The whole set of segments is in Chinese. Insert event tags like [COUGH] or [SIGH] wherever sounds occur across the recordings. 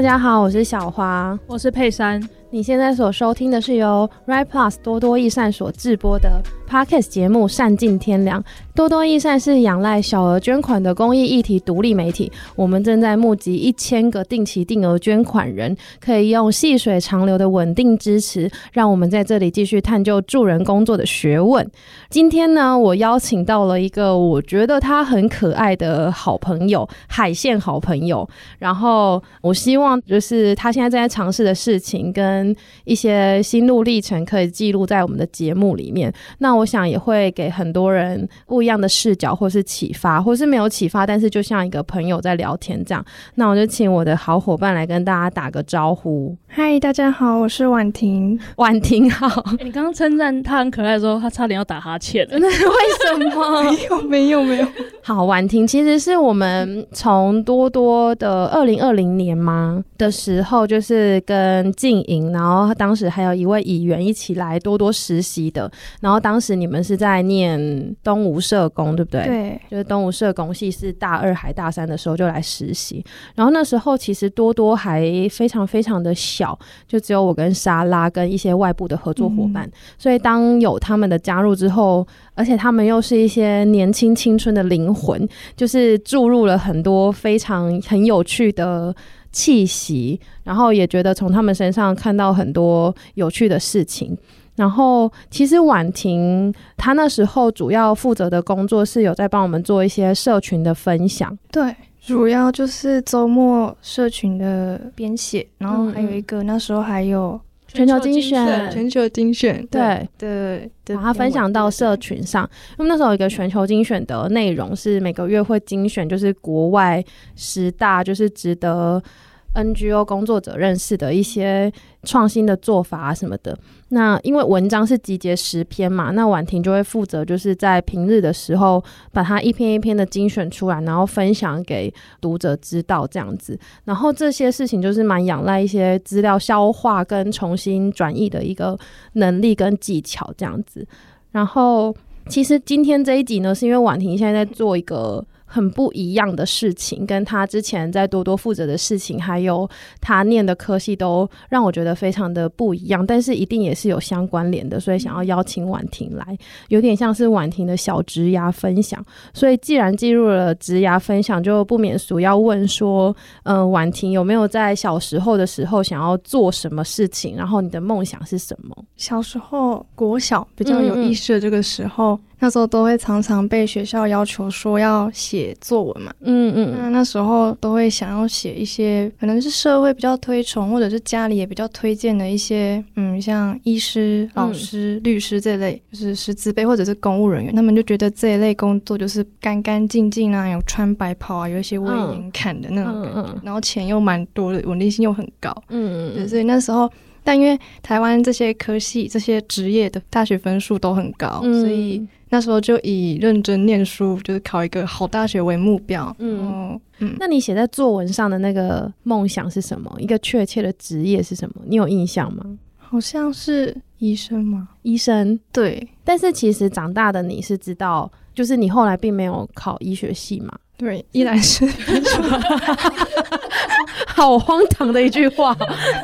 大家好，我是小花，我是佩珊。你现在所收听的是由 Right Plus 多多益善所制播的 Podcast 节目《善尽天良》。多多益善是仰赖小额捐款的公益议题独立媒体。我们正在募集一千个定期定额捐款人，可以用细水长流的稳定支持，让我们在这里继续探究助人工作的学问。今天呢，我邀请到了一个我觉得他很可爱的好朋友，海线好朋友。然后我希望就是他现在正在尝试的事情跟。一些心路历程可以记录在我们的节目里面，那我想也会给很多人不一样的视角，或是启发，或是没有启发，但是就像一个朋友在聊天这样。那我就请我的好伙伴来跟大家打个招呼。嗨，大家好，我是婉婷。婉婷好。欸，你刚刚称赞她很可爱的时候，她差点要打哈欠。[LAUGHS] 那为什么？没有，没有，没有。好，婉婷其实是我们从多多的二零二零年吗的时候，就是跟静莹。然后当时还有一位议员一起来多多实习的，然后当时你们是在念东吴社工，对不对？对，就是东吴社工系是大二还大三的时候就来实习，然后那时候其实多多还非常非常的小，就只有我跟莎拉跟一些外部的合作伙伴，嗯、所以当有他们的加入之后，而且他们又是一些年轻青春的灵魂，就是注入了很多非常很有趣的。气息，然后也觉得从他们身上看到很多有趣的事情。然后其实婉婷她那时候主要负责的工作是有在帮我们做一些社群的分享，对，主要就是周末社群的编写，然后还有一个、嗯、那时候还有。全球精选，全球精选，对对，把它分享到社群上。因为那时候有一个全球精选的内容是每个月会精选，就是国外十大，就是值得。NGO 工作者认识的一些创新的做法啊什么的，那因为文章是集结十篇嘛，那婉婷就会负责就是在平日的时候把它一篇一篇的精选出来，然后分享给读者知道这样子。然后这些事情就是蛮仰赖一些资料消化跟重新转译的一个能力跟技巧这样子。然后其实今天这一集呢，是因为婉婷现在在做一个。很不一样的事情，跟他之前在多多负责的事情，还有他念的科系，都让我觉得非常的不一样。但是一定也是有相关联的，所以想要邀请婉婷来，有点像是婉婷的小职涯分享。所以既然进入了职涯分享，就不免俗要问说，嗯、呃，婉婷有没有在小时候的时候想要做什么事情？然后你的梦想是什么？小时候国小比较有意识的这个时候。那时候都会常常被学校要求说要写作文嘛，嗯嗯，那那时候都会想要写一些可能是社会比较推崇，或者是家里也比较推荐的一些，嗯，像医师、老师、嗯、律师这类，就是师资辈或者是公务人员，他们就觉得这一类工作就是干干净净啊，有穿白袍啊，有一些威严感的那种感觉，然后钱又蛮多的，稳定性又很高，嗯嗯，所以那时候。但因为台湾这些科系、这些职业的大学分数都很高，嗯，所以那时候就以认真念书，就是考一个好大学为目标。嗯嗯，那你写在作文上的那个梦想是什么？一个确切的职业是什么？你有印象吗？好像是医生吗？医生，对。但是其实长大的你是知道，就是你后来并没有考医学系嘛？对，依然是 [LAUGHS] 好荒唐的一句话，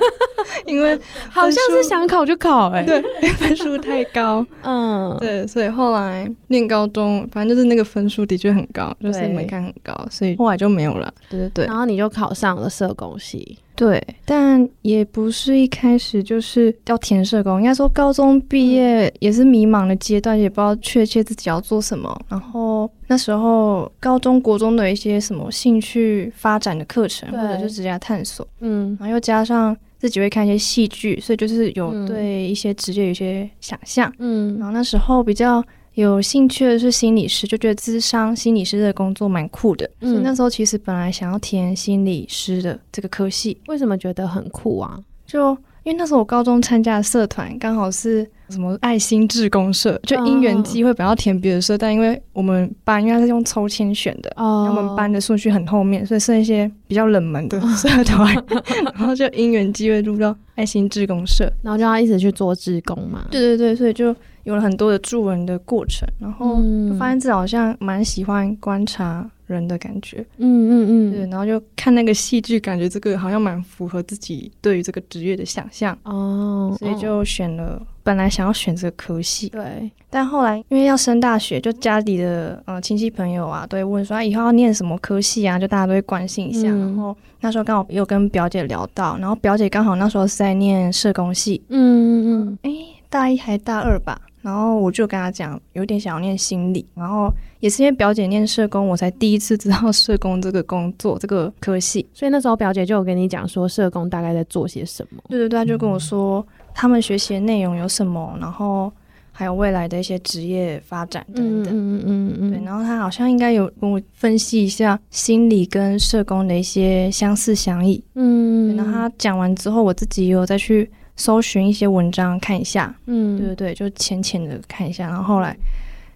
[LAUGHS] 因为好像是想考就考，欸，哎，对，分数太高，[LAUGHS] 嗯，对，所以后来念高中，反正就是那个分数的确很高，就是门槛很高，所以后来就没有了，对对对，然后你就考上了社工系。对，但也不是一开始就是要填社工，应该说高中毕业也是迷茫的阶段，也不知道确切自己要做什么。然后那时候高中国中的一些什么兴趣发展的课程，或者是职业探索，嗯，然后又加上自己会看一些戏剧，所以就是有对一些职业有一些想象，嗯，然后那时候比较。有兴趣的是心理师，就觉得咨商心理师的工作蛮酷的。嗯，所以那时候其实本来想要填心理师的这个科系。为什么觉得很酷啊？就因为那时候我高中参加的社团刚好是什么爱心志工社，就因缘机会本来要填别的社，但因为我们班应该是用抽签选的，哦，我们班的顺序很后面，所以剩一些比较冷门的 [LAUGHS] 社团，[LAUGHS] 然后就因缘机会入到爱心志工社，然后就要一直去做志工嘛。对对对，所以就。有了很多的助人的过程，然后就发现自己好像蛮喜欢观察人的感觉。嗯嗯嗯，对，然后就看那个戏剧，感觉这个好像蛮符合自己对于这个职业的想象哦，所以就选了。本来想要选这个科系，对，但后来因为要升大学，就家里的呃亲戚朋友啊都会问说，啊，以后要念什么科系啊，就大家都会关心一下。嗯、然后那时候刚好有跟表姐聊到，然后表姐刚好那时候是在念社工系，嗯嗯嗯，哎、欸，大一还大二吧。然后我就跟他讲，有点想要念心理。然后也是因为表姐念社工，我才第一次知道 [LAUGHS] 社工这个工作这个科系。所以那时候表姐就有跟你讲说，社工大概在做些什么。对对对，他就跟我说。他们学习的内容有什么？然后还有未来的一些职业发展等等。嗯嗯嗯对，然后他好像应该有跟我分析一下心理跟社工的一些相似相异。嗯，然后他讲完之后，我自己也有再去搜寻一些文章看一下。嗯，对对对，就浅浅的看一下。然后后来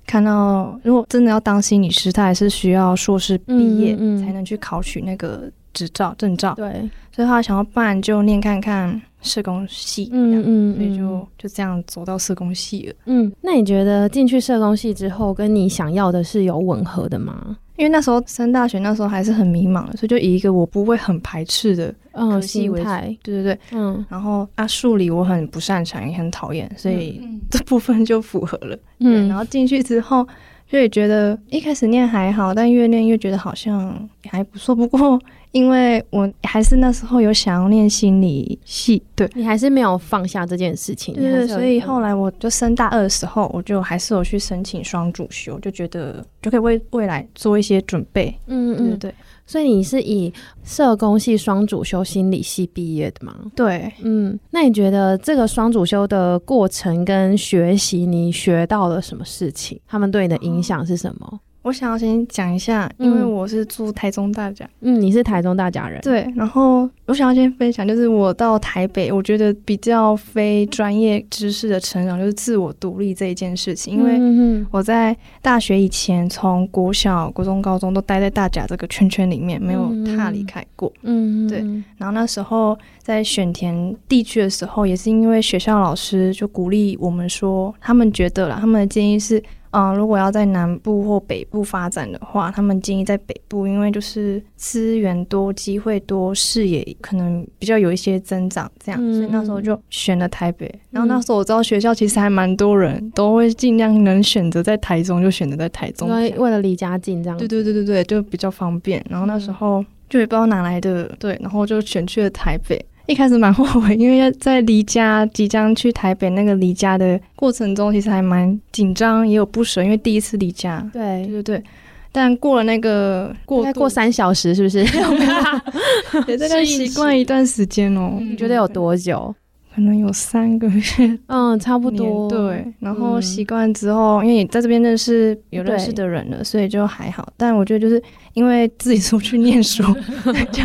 看到，如果真的要当心理师，他还是需要硕士毕业才能去考取那个执照证照。对，所以他想要不然就念看看。社工系，嗯嗯，所以就就这样走到社工系了。嗯，那你觉得进去社工系之后，跟你想要的是有吻合的吗？因为那时候升大学，那时候还是很迷茫的，所以就以一个我不会很排斥的嗯心态，对对对，嗯。然后啊，数理我很不擅长，也很讨厌，所以这部分就符合了。嗯，然后进去之后，就也觉得一开始念还好，但越念越觉得好像还不错。不过。因为我还是那时候有想要念心理系，对，你还是没有放下这件事情，对，所以后来我就升大二的时候，我就还是有去申请双主修，就觉得就可以为未来做一些准备，嗯嗯对，对。所以你是以社工系双主修心理系毕业的吗？对，嗯，那你觉得这个双主修的过程跟学习，你学到了什么事情？他们对你的影响是什么？哦我想要先讲一下，因为我是住台中大甲，嗯，你是台中大甲人，对。然后我想要先分享，就是我到台北，我觉得比较非专业知识的成长，就是自我独立这一件事情。因为我在大学以前，从国小、国中、高中都待在大甲这个圈圈里面，没有踏离开过，嗯，对。然后那时候在选填地区的时候，也是因为学校老师就鼓励我们说，他们觉得啦，他们的建议是。嗯，如果要在南部或北部发展的话，他们建议在北部，因为就是资源多、机会多、视野可能比较有一些增长，这样，嗯、所以那时候就选了台北。然后那时候我知道学校其实还蛮多人都会尽量能选择在台中就选择在台中，因为为了离家近这样。对对对对对，就比较方便。然后那时候就也不知道哪来的，对，然后就选去了台北。一开始蛮后悔，[LAUGHS] 因为在离家即将去台北那个离家的过程中，其实还蛮紧张，也有不舍，因为第一次离家。对对对对，但过了那个过大概过三小时，是不是？[LAUGHS] [LAUGHS] 也大概习惯一段时间哦。你觉得有多久？可能有三个月，嗯，[LAUGHS] 差不多。对，然后习惯之后，嗯、因为你在这边认识有认识的人了，所以就还好。但我觉得就是因为自己出去念书，[LAUGHS] 就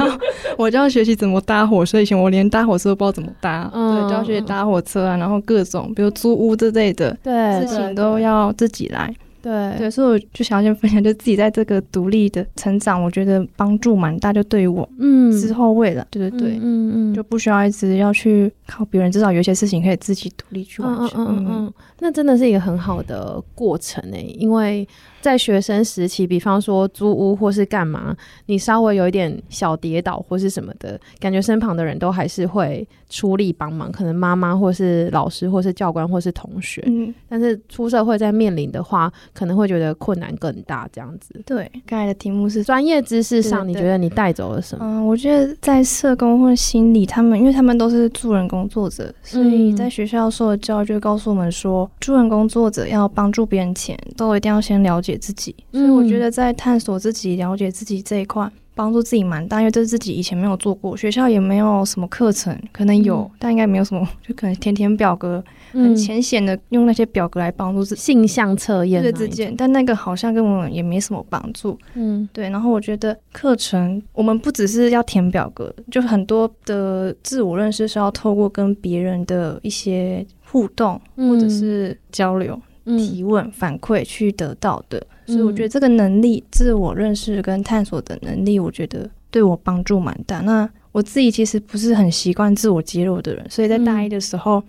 我就要学习怎么搭火车。以前我连搭火车都不知道怎么搭，嗯、对，就要学习搭火车啊，然后各种比如租屋之类的事情都要自己来。对对，所以我就想要先分享，就自己在这个独立的成长，我觉得帮助蛮大。就对于我，嗯，之后为了，对对对，嗯嗯，就不需要一直要去靠别人，至少有一些事情可以自己独立去完成。嗯嗯嗯，那真的是一个很好的过程诶，因为。在学生时期，比方说租屋或是干嘛，你稍微有一点小跌倒或是什么的，感觉身旁的人都还是会出力帮忙，可能妈妈或是老师或是教官或是同学。嗯，但是出社会在面临的话，可能会觉得困难更大。这样子。对，刚才的题目是专业知识上，你觉得你带走了什么？嗯，我觉得在社工或心理，他们因为他们都是助人工作者，所以在学校受的教育就告诉我们说，助人工作者要帮助别人前，都一定要先了解自己，所以我觉得在探索自己、了解自己这一块，帮助自己蛮大，因为这是自己以前没有做过，学校也没有什么课程，可能有，但应该没有什么，[LAUGHS] 就可能填填表格，很浅显的用那些表格来帮助自己，性向测验，对自己，但那个好像跟我们也没什么帮助，嗯，对。然后我觉得课程，我们不只是要填表格，就很多的自我认识是要透过跟别人的一些互动或者是交流。提问、反馈去得到的，所以我觉得这个能力、自我认识跟探索的能力，我觉得对我帮助蛮大。那我自己其实不是很习惯自我揭露的人，所以在大一的时候，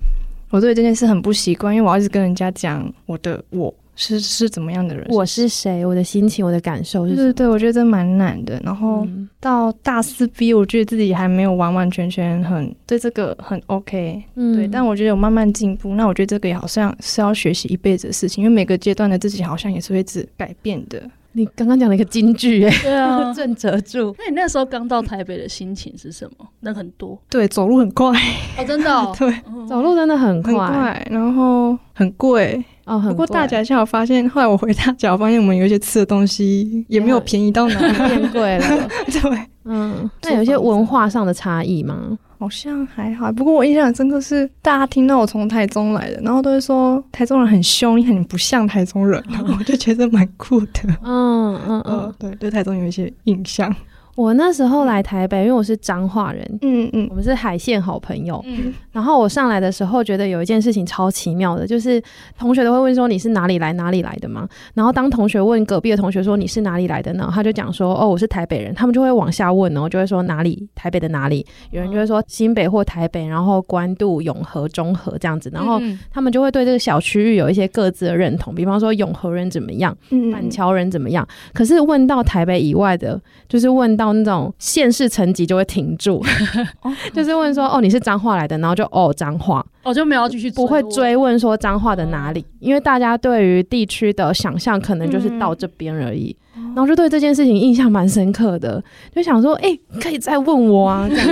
我对这件事很不习惯，因为我要一直跟人家讲我的我，是是怎么样的人，我是谁，我的心情，我的感受是什么？对对对，我觉得这蛮难的。然后到大四毕业，我觉得自己还没有完完全全很对这个很 OK，嗯，对。但我觉得有慢慢进步。那我觉得这个也好像是要学习一辈子的事情，因为每个阶段的自己好像也是会自改变的。你刚刚讲了一个金句，哎，对啊，[LAUGHS] 正折住。那你那时候刚到台北的心情是什么？人很多，对，走路很快，哦，真的，哦，[LAUGHS] 对，走路真的很快，很快，然后很贵。哦，很不过大甲现在我发现，后来我回大甲，我发现我们有一些吃的东西也没有便宜到哪里，[LAUGHS] 变贵了。[LAUGHS] 对，嗯，那有一些文化上的差异吗？好像还好。不过我印象很深刻是，大家听到我从台中来的，然后都会说台中人很凶，你很不像台中人，然后我就觉得蛮酷的。嗯 [LAUGHS] 嗯嗯，对，对台中有一些印象。我那时候来台北，因为我是彰化人，嗯嗯，我们是海线好朋友，嗯，然后我上来的时候，觉得有一件事情超奇妙的，就是同学都会问说，你是哪里来哪里来的吗？然后当同学问隔壁的同学说，你是哪里来的呢？他就讲说哦，我是台北人，他们就会往下问，然后就会说哪里台北的哪里，有人就会说新北或台北，然后关渡、永和、中和这样子，然后他们就会对这个小区域有一些各自的认同，比方说永和人怎么样，板桥人怎么样，可是问到台北以外的，就是问到那种县市层级就会停住，[LAUGHS] [LAUGHS] 就是问说哦，你是彰化来的，然后就哦脏话，我、哦、就没有继续不会追问说脏话的哪里，因为大家对于地区的想象可能就是到这边而已，嗯、然后就对这件事情印象蛮深刻的，就想说哎、欸，可以再问我啊，[LAUGHS] 这样。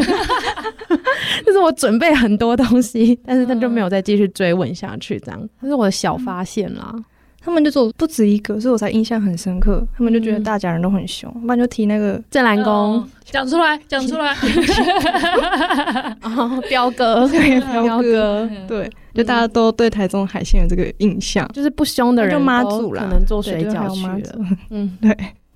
就是我准备很多东西，但是他就没有再继续追问下去，这样。这是我的小发现啦。他们就说不止一个，所以我才印象很深刻。他们就觉得大家人都很凶，不然就提那个郑南宫，讲出来，[LAUGHS] 讲出来。[LAUGHS] 彪哥，彪哥，对，就大家都对台中海鲜有这个印象，就是不凶的人，就妈祖啦，可能做水饺去了。嗯，[LAUGHS] 对。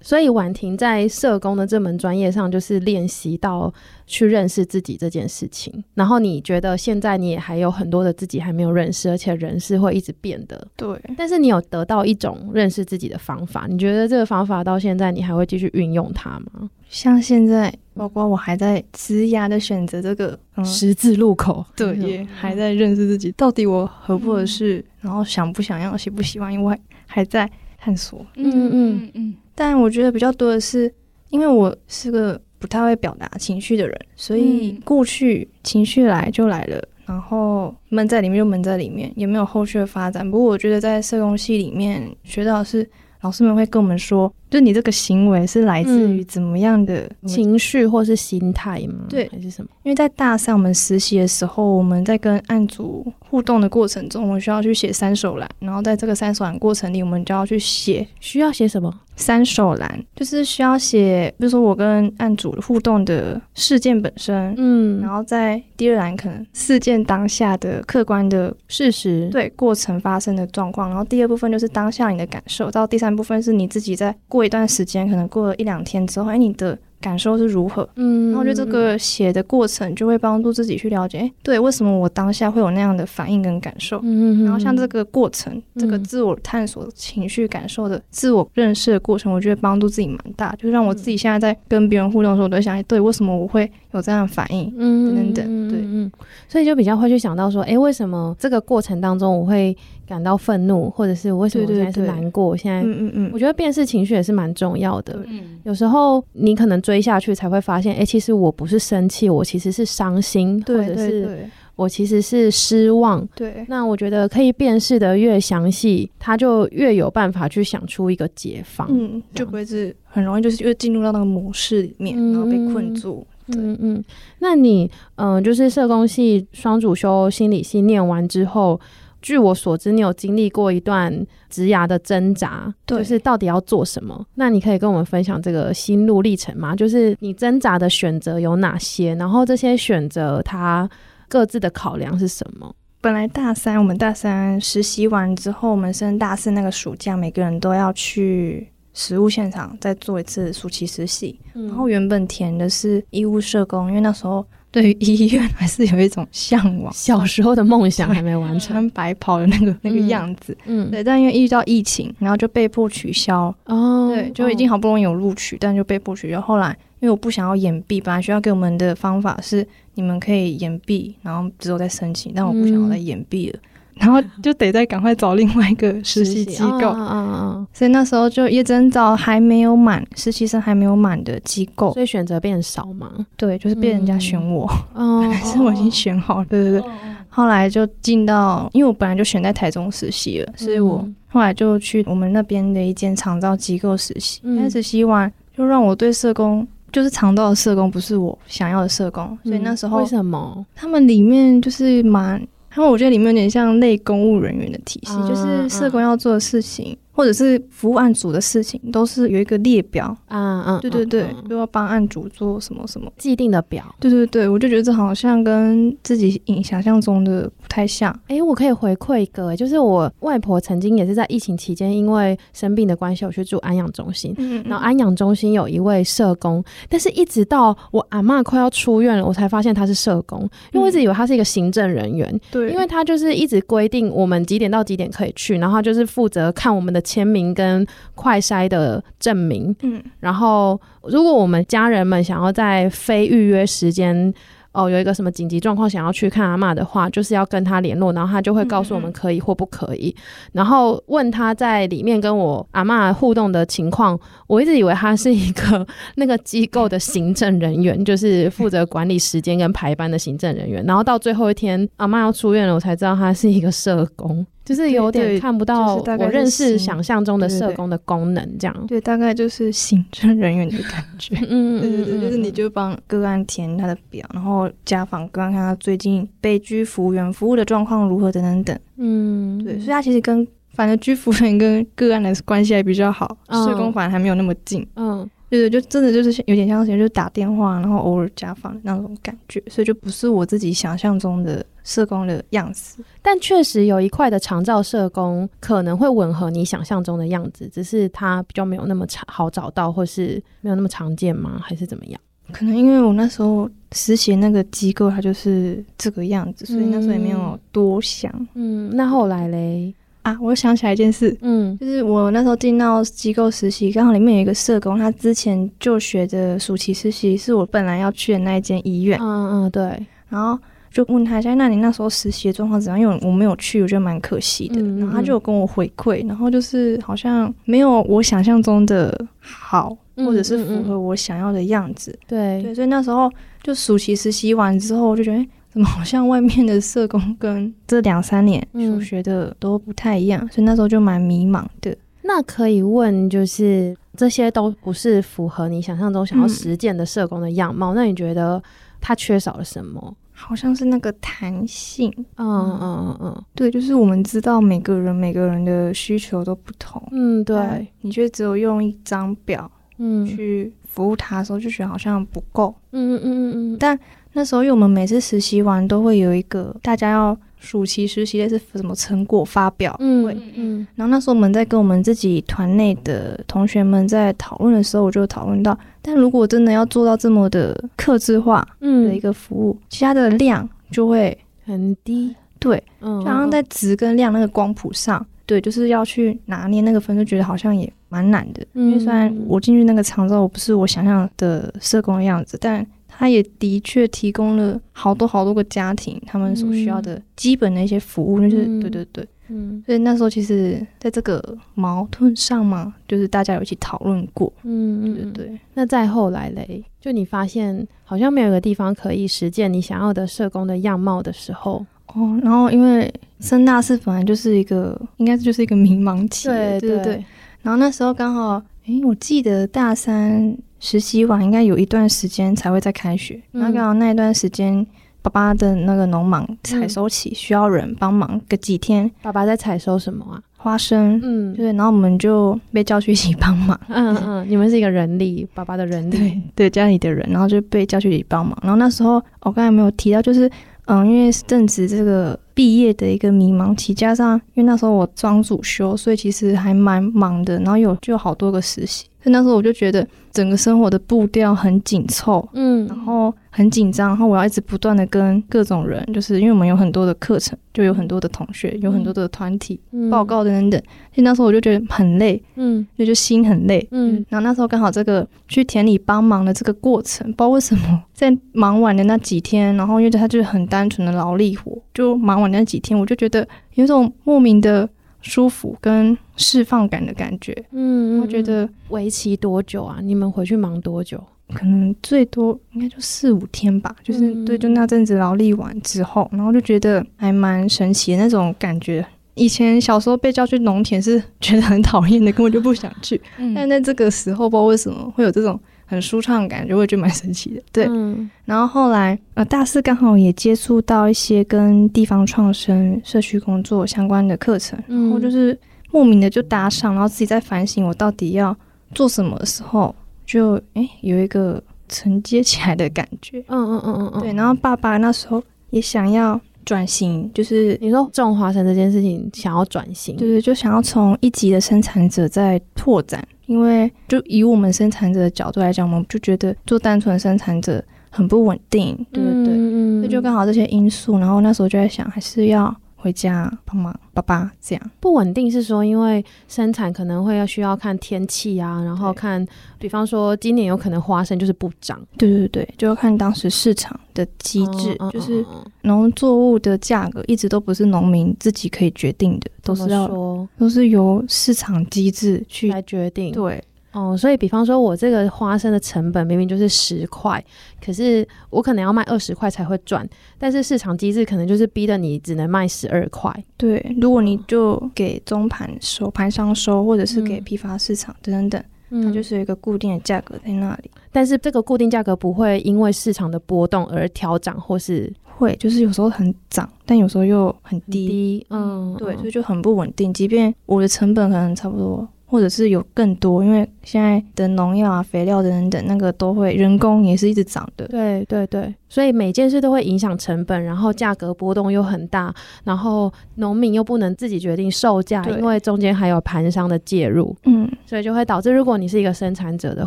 所以婉婷在社工的这门专业上，就是练习到去认识自己这件事情。然后你觉得现在你也还有很多的自己还没有认识，而且人是会一直变的。对。但是你有得到一种认识自己的方法，你觉得这个方法到现在你还会继续运用它吗？像现在，包括我还在职涯的选择这个、嗯、十字路口，对，也还在认识自己，到底我合不合适，嗯、然后想不想要，喜不喜欢，因为还在探索。嗯嗯嗯。嗯但我觉得比较多的是，因为我是个不太会表达情绪的人，所以过去情绪来就来了，然后闷在里面就闷在里面，也没有后续的发展。不过我觉得在社工系里面学到的是，老师们会跟我们说，就你这个行为是来自于怎么样的情绪或是心态吗？对，还是什么？因为在大三我们实习的时候，我们在跟案主互动的过程中，我们需要去写三手栏，然后在这个三手栏过程里，我们就要去写，需要写什么？三手栏就是需要写，比如说我跟案主互动的事件本身，嗯，然后在第二栏可能事件当下的客观的事实，对过程发生的状况，然后第二部分就是当下你的感受，到第三部分是你自己在过一段时间，可能过了一两天之后，哎，你的。感受是如何？嗯，然后我觉得这个写的过程就会帮助自己去了解，哎，对，为什么我当下会有那样的反应跟感受？嗯，然后像这个过程，嗯、这个自我探索情绪感受的自我认识的过程，我觉得帮助自己蛮大，就让我自己现在在跟别人互动的时候，我都想，哎，对，为什么我会有这样的反应？嗯，等等，对，嗯，所以就比较会去想到说，哎，为什么这个过程当中我会感到愤怒，或者是我为什么我现在是难过？现在，嗯嗯嗯，我觉得辨识情绪也是蛮重要的。嗯，有时候你可能追下去才会发现，哎，其实我不是生气，我其实是伤心，或者是我其实是失望。对，那我觉得可以辨识的越详细，他就越有办法去想出一个解放。嗯，就不会是很容易就是越进入到那个模式里面，然后被困住。嗯嗯，那你嗯、呃，就是社工系双主修心理系念完之后。据我所知，你有经历过一段职涯的挣扎，就是到底要做什么？那你可以跟我们分享这个心路历程吗？就是你挣扎的选择有哪些？然后这些选择它各自的考量是什么？本来大三，我们大三实习完之后，我们升大四那个暑假，每个人都要去实务现场再做一次暑期实习。嗯、然后原本填的是医务社工，因为那时候。对于医院还是有一种向往，小时候的梦想还没完成，[LAUGHS] 穿白袍的那个那个样子，嗯，对。但因为遇到疫情，然后就被迫取消。哦，对，就已经好不容易有录取，但就被迫取消。后来因为我不想要延毕，本来学校给我们的方法是你们可以延毕，然后之后再申请，但我不想要再延毕了。然后就得再赶快找另外一个实习机构。嗯嗯嗯。所以那时候就也只能找还没有满实习生还没有满的机构，所以选择变少嘛。对，就是被人家选我。[LAUGHS] 哦、嗯，还是我已经选好了。对对对。后来就进到，因为我本来就选在台中实习了，所以我后来就去我们那边的一间长照机构实习。嗯、但实习完，就让我对社工，就是长照的社工，不是我想要的社工。所以那时候、嗯、为什么？他们里面就是蛮，他们我觉得里面有点像类公务人员的体系，嗯、就是社工要做的事情。嗯或者是服务案组的事情，都是有一个列表。啊，嗯，对对对，都要帮案组做什么什么。既定的表，对对对，我就觉得这好像跟自己想象中的不太像。哎、欸，我可以回馈一个，就是我外婆曾经也是在疫情期间，因为生病的关系，我去住安养中心，嗯，然后安养中心有一位社工，但是一直到我阿妈快要出院了，我才发现她是社工，因为我一直以为她是一个行政人员，对、嗯，因为她就是一直规定我们几点到几点可以去，然后他就是负责看我们的。签名跟快筛的证明，嗯，然后如果我们家人们想要在非预约时间，哦，有一个什么紧急状况想要去看阿嬷的话，就是要跟他联络，然后他就会告诉我们可以或不可以，嗯、然后问他在里面跟我阿嬷互动的情况。我一直以为他是一个那个机构的行政人员，就是负责管理时间跟排班的行政人员，然后到最后一天阿妈要出院了，我才知道他是一个社工。就是有点看不到我认识想象中的社工的功能，这样。对，大概就是行政人员的感觉。[LAUGHS] 嗯，[LAUGHS] 对对对，就是你就帮个案填他的表，然后家访个案，看他最近被居服务员服务的状况如何等等等。嗯，对，所以他其实跟反正居服员跟个案的关系还比较好，社工反而还没有那么近。嗯。对对，就真的就是有点像是就打电话，然后偶尔家访的那种感觉，所以就不是我自己想象中的社工的样子。但确实有一块的长照社工可能会吻合你想象中的样子，只是它比较没有那么常好找到，或是没有那么常见吗？还是怎么样？可能因为我那时候实习那个机构，它就是这个样子，所以那时候也没有多想。嗯，那后来嘞？啊，我想起来一件事，嗯，就是我那时候进到机构实习，刚好里面有一个社工，他之前就学的暑期实习是我本来要去的那一间医院，嗯嗯，对，然后就问他一下，那你那时候实习的状况怎样？因为我没有去，我觉得蛮可惜的。嗯嗯，然后他就有跟我回馈，然后就是好像没有我想象中的好，或者是符合我想要的样子。对对，所以那时候就暑期实习完之后，我就觉得。怎么好像外面的社工跟这两三年所学的都不太一样，嗯、所以那时候就蛮迷茫的。那可以问，就是这些都不是符合你想象中想要实践的社工的样貌，嗯、那你觉得他缺少了什么？好像是那个弹性。嗯嗯嗯嗯，对，就是我们知道每个人每个人的需求都不同。嗯，对，你却只有用一张表，嗯，去服务他的时候，就觉得好像不够。嗯嗯嗯嗯，但。那时候，因为我们每次实习完都会有一个大家要暑期实习的是什么成果发表会，嗯嗯，然后那时候我们在跟我们自己团内的同学们在讨论的时候，我就讨论到，但如果真的要做到这么的克制化的一个服务，嗯、其他的量就会很低，对，嗯，就好像在值跟量那个光谱上，对，就是要去拿捏那个分，就觉得好像也蛮难的，嗯、因为虽然我进去那个厂之后，我不是我想象的社工的样子，但。他也的确提供了好多好多个家庭他们所需要的基本的一些服务，嗯、就是对对对，嗯，所以那时候其实在这个矛盾上嘛，就是大家有一起讨论过，嗯对对对。那再后来嘞，就你发现好像没有一个地方可以实践你想要的社工的样貌的时候，哦，然后因为升大四本来就是一个，应该就是一个迷茫期，对对对，对。然后那时候刚好，诶，我记得大三。实习完应该有一段时间才会再开学，然后刚好那一段时间，爸爸的那个农忙采收期需要人帮忙个几天。爸爸在采收什么啊？花生。嗯，对，然后我们就被叫去一起帮忙。嗯嗯，你们是一个人力，爸爸的人力，对，对家里的人，然后就被叫去一起帮忙。然后那时候我刚才没有提到，就是嗯，因为正值这个毕业的一个迷茫期，加上因为那时候我装主修，所以其实还蛮忙的。然后有就有好多个实习。所以那时候我就觉得整个生活的步调很紧凑，嗯，然后很紧张，然后我要一直不断的跟各种人，就是因为我们有很多的课程，就有很多的同学，有很多的团体、嗯、报告等等等。所以那时候我就觉得很累，嗯，就就心很累，嗯。然后那时候刚好这个去田里帮忙的这个过程，不知道为什么在忙完的那几天，然后因为他就是很单纯的劳力活，就忙完那几天，我就觉得有种莫名的舒服跟释放感的感觉。嗯，我觉得为期多久啊？你们回去忙多久？可能最多应该就四五天吧。就是对，就那阵子劳力完之后，然后就觉得还蛮神奇的那种感觉。以前小时候被叫去农田是觉得很讨厌的，根本就不想去。嗯、但在这个时候，不知道为什么会有这种很舒畅的感觉，我也觉得蛮神奇的。对，嗯、然后后来呃大四刚好也接触到一些跟地方创生、社区工作相关的课程，嗯、然后就是莫名的就搭上，然后自己在反省我到底要做什么的时候，就哎、欸、有一个承接起来的感觉。嗯嗯嗯嗯嗯，对。然后爸爸那时候也想要。转型就是你说种花生这件事情，想要转型，对对，就想要从一级的生产者在拓展，因为就以我们生产者的角度来讲，我们就觉得做单纯生产者很不稳定，对不对？嗯，那就刚好这些因素，然后那时候就在想，还是要。回家帮忙，爸爸这样。不稳定是说，因为生产可能会要需要看天气啊，然后看，比方说今年有可能花生就是不涨，对对对，就要看当时市场的机制，就是农作物的价格一直都不是农民自己可以决定的，都是要说？都是由市场机制去来决定，对。哦，所以比方说，我这个花生的成本明明就是十块，可是我可能要卖二十块才会赚，但是市场机制可能就是逼得你只能卖十二块。对，如果你就给中盘收、盘商收，或者是给批发市场等等等，嗯、它就是有一个固定的价格在那里。但是这个固定价格不会因为市场的波动而调涨，或是会就是有时候很涨，但有时候又很低。很低，嗯，对，所以就很不稳定。即便我的成本可能差不多。或者是有更多，因为现在的农药啊、肥料等等，那个都会人工也是一直涨的。对对对，所以每件事都会影响成本，然后价格波动又很大，然后农民又不能自己决定售价，因为中间还有盘商的介入。嗯，所以就会导致，如果你是一个生产者的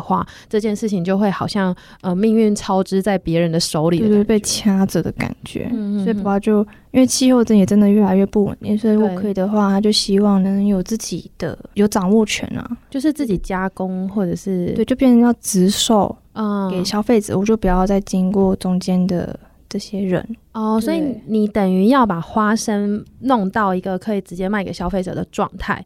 话，这件事情就会好像呃命运操之在别人的手里，就是被掐着的感觉。嗯，所以爸爸就。因为气候真也真的越来越不稳定，所以如果可以的话，他就希望能有自己的有掌握权啊，就是自己加工或者是对，就变成要直售啊给消费者，嗯、我就不要再经过中间的这些人哦。所以你等于要把花生弄到一个可以直接卖给消费者的状态，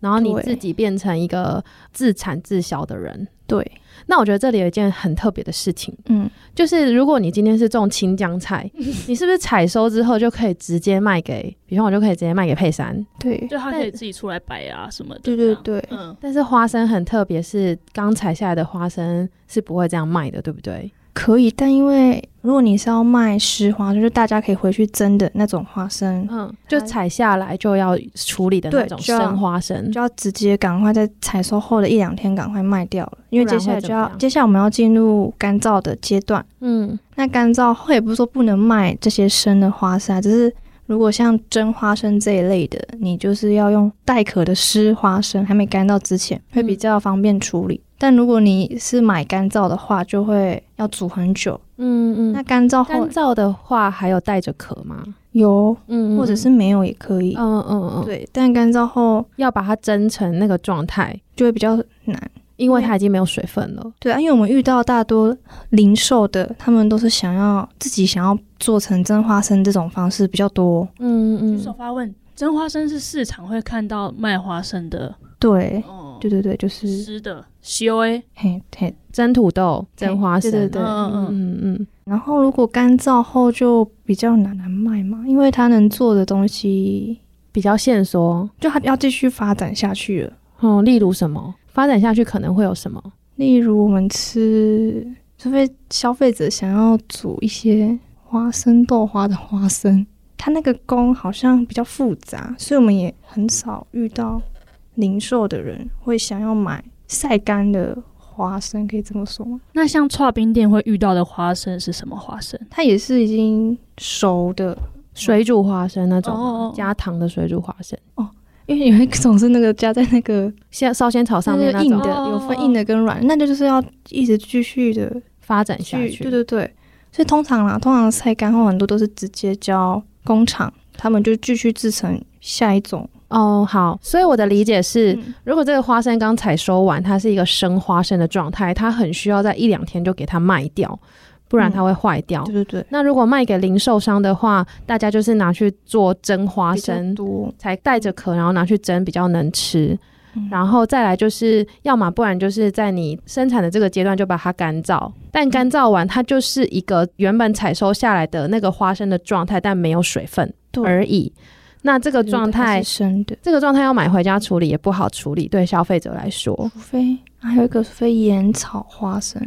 然后你自己变成一个自产自销的人，对。那我觉得这里有一件很特别的事情，嗯，就是如果你今天是种青江菜，嗯、你是不是采收之后就可以直接卖给，比方我就可以直接卖给佩珊，对，就他可以自己出来摆啊什么的，对对对，嗯。但是花生很特别，是刚采下来的花生是不会这样卖的，对不对？可以，但因为如果你是要卖湿花，就是大家可以回去蒸的那种花生，嗯，就采下来就要处理的那种生花生，就要，直接赶快在采收后的一两天赶快卖掉了，因为接下来就要接下来我们要进入干燥的阶段，嗯，那干燥后也不是说不能卖这些生的花生，只是如果像蒸花生这一类的，你就是要用带壳的湿花生，还没干燥之前会比较方便处理。嗯但如果你是买干燥的话，就会要煮很久。嗯嗯，那干燥干燥的话，还有带着壳吗？有，嗯，或者是没有也可以。嗯嗯嗯，对。但干燥后要把它蒸成那个状态，就会比较难，因为它已经没有水分了。对啊，因为我们遇到大多零售的，他们都是想要自己想要做成蒸花生这种方式比较多。嗯嗯。举手发问：蒸花生是市场会看到卖花生的？对。对对对，就是湿的 C O A，嘿嘿，蒸土豆、蒸花生，对对对，嗯嗯嗯嗯。然后如果干燥后就比较难难卖嘛，因为它能做的东西比较限缩，就它要继续发展下去了。嗯，例如什么？发展下去可能会有什么？例如我们吃，除非消费者想要煮一些花生豆花的花生，它那个工好像比较复杂，所以我们也很少遇到。零售的人会想要买晒干的花生，可以这么说吗？那像串冰店会遇到的花生是什么花生？它也是已经熟的水煮花生那种，加糖的水煮花生哦。因为有一种是那个加在那个像烧仙草上面那种硬的，有分硬的跟软，那就就是要一直继续的发展下去。对对对，所以通常啦，通常晒干后很多都是直接交工厂，他们就继续制成下一种。哦，好，所以我的理解是，嗯、如果这个花生刚采收完，它是一个生花生的状态，它很需要在一两天就给它卖掉，不然它会坏掉。对对对。那如果卖给零售商的话，大家就是拿去做蒸花生，才带着壳，然后拿去蒸比较能吃。然后再来就是，要么不然就是在你生产的这个阶段就把它干燥，但干燥完它就是一个原本采收下来的那个花生的状态，但没有水分而已。那这个状态，生的这个状态要买回家处理也不好处理，对消费者来说。除非还有一个非盐炒花生，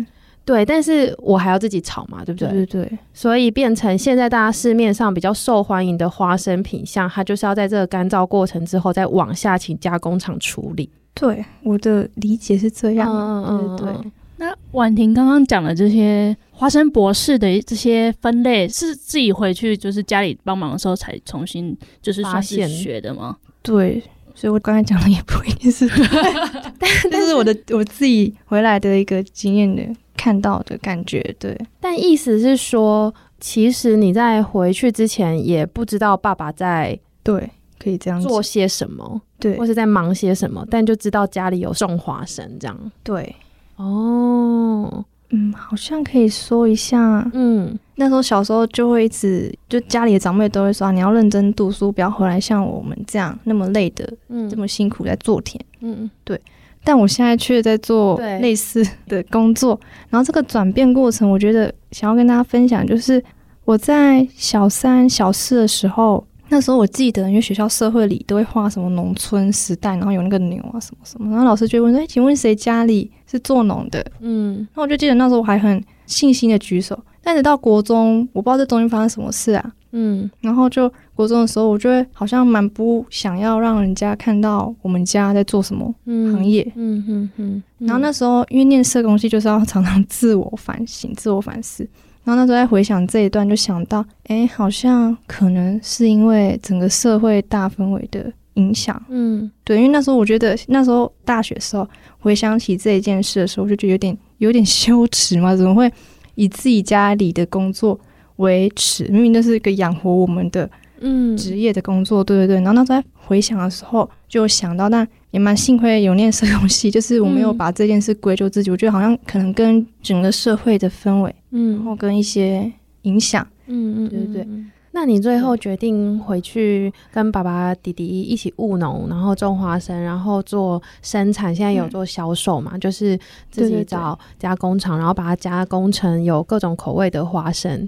对，但是我还要自己炒嘛，对不对？对对对。所以变成现在大家市面上比较受欢迎的花生品相，它就是要在这个干燥过程之后再往下请加工厂处理。对，我的理解是这样。嗯嗯对，对，对。那婉婷刚刚讲的这些花生博士的这些分类，是自己回去就是家里帮忙的时候才重新就是发现学的吗？对，所以我刚才讲的也不一定是，[LAUGHS] 但但是我的我自己回来的一个经验的看到的感觉。对，但意思是说，其实你在回去之前也不知道爸爸在对可以这样做些什么，对，或是在忙些什么，但就知道家里有种花生这样。对。哦，嗯，好像可以说一下，嗯，那时候小时候就会一直，就家里的长辈都会说，你要认真读书，不要回来像我们这样那么累的，嗯，这么辛苦在做田，嗯，对。但我现在却在做类似的。工作，然后这个转变过程，我觉得想要跟大家分享，就是我在小三、小四的时候。那时候我记得，因为学校社会里都会画什么农村时代，然后有那个牛啊什么什么，然后老师就会问说：“哎，请问谁家里是做农的？”嗯，那我就记得那时候我还很信心的举手。但是到国中，我不知道这中间发生什么事啊，嗯，然后就国中的时候，我就会好像蛮不想要让人家看到我们家在做什么行业，嗯嗯嗯。然后那时候因为念社工系，就是要常常自我反省、自我反思。然后那时候在回想这一段，就想到，哎，好像可能是因为整个社会大氛围的影响，嗯，对，因为那时候我觉得，那时候大学时候回想起这一件事的时候，我就觉得有点有点羞耻嘛，怎么会以自己家里的工作为耻？明明那是一个养活我们的，嗯，职业的工作，对对对。然后那时候在回想的时候，就想到，但。也蛮幸亏有念社工系，就是我没有把这件事归咎自己。嗯、我觉得好像可能跟整个社会的氛围，嗯，然后跟一些影响，嗯嗯，对对对。那你最后决定回去跟爸爸、弟弟一起务农，然后种花生，然后做生产，现在有做销售嘛？嗯、就是自己找加工厂，然后把它加工成有各种口味的花生。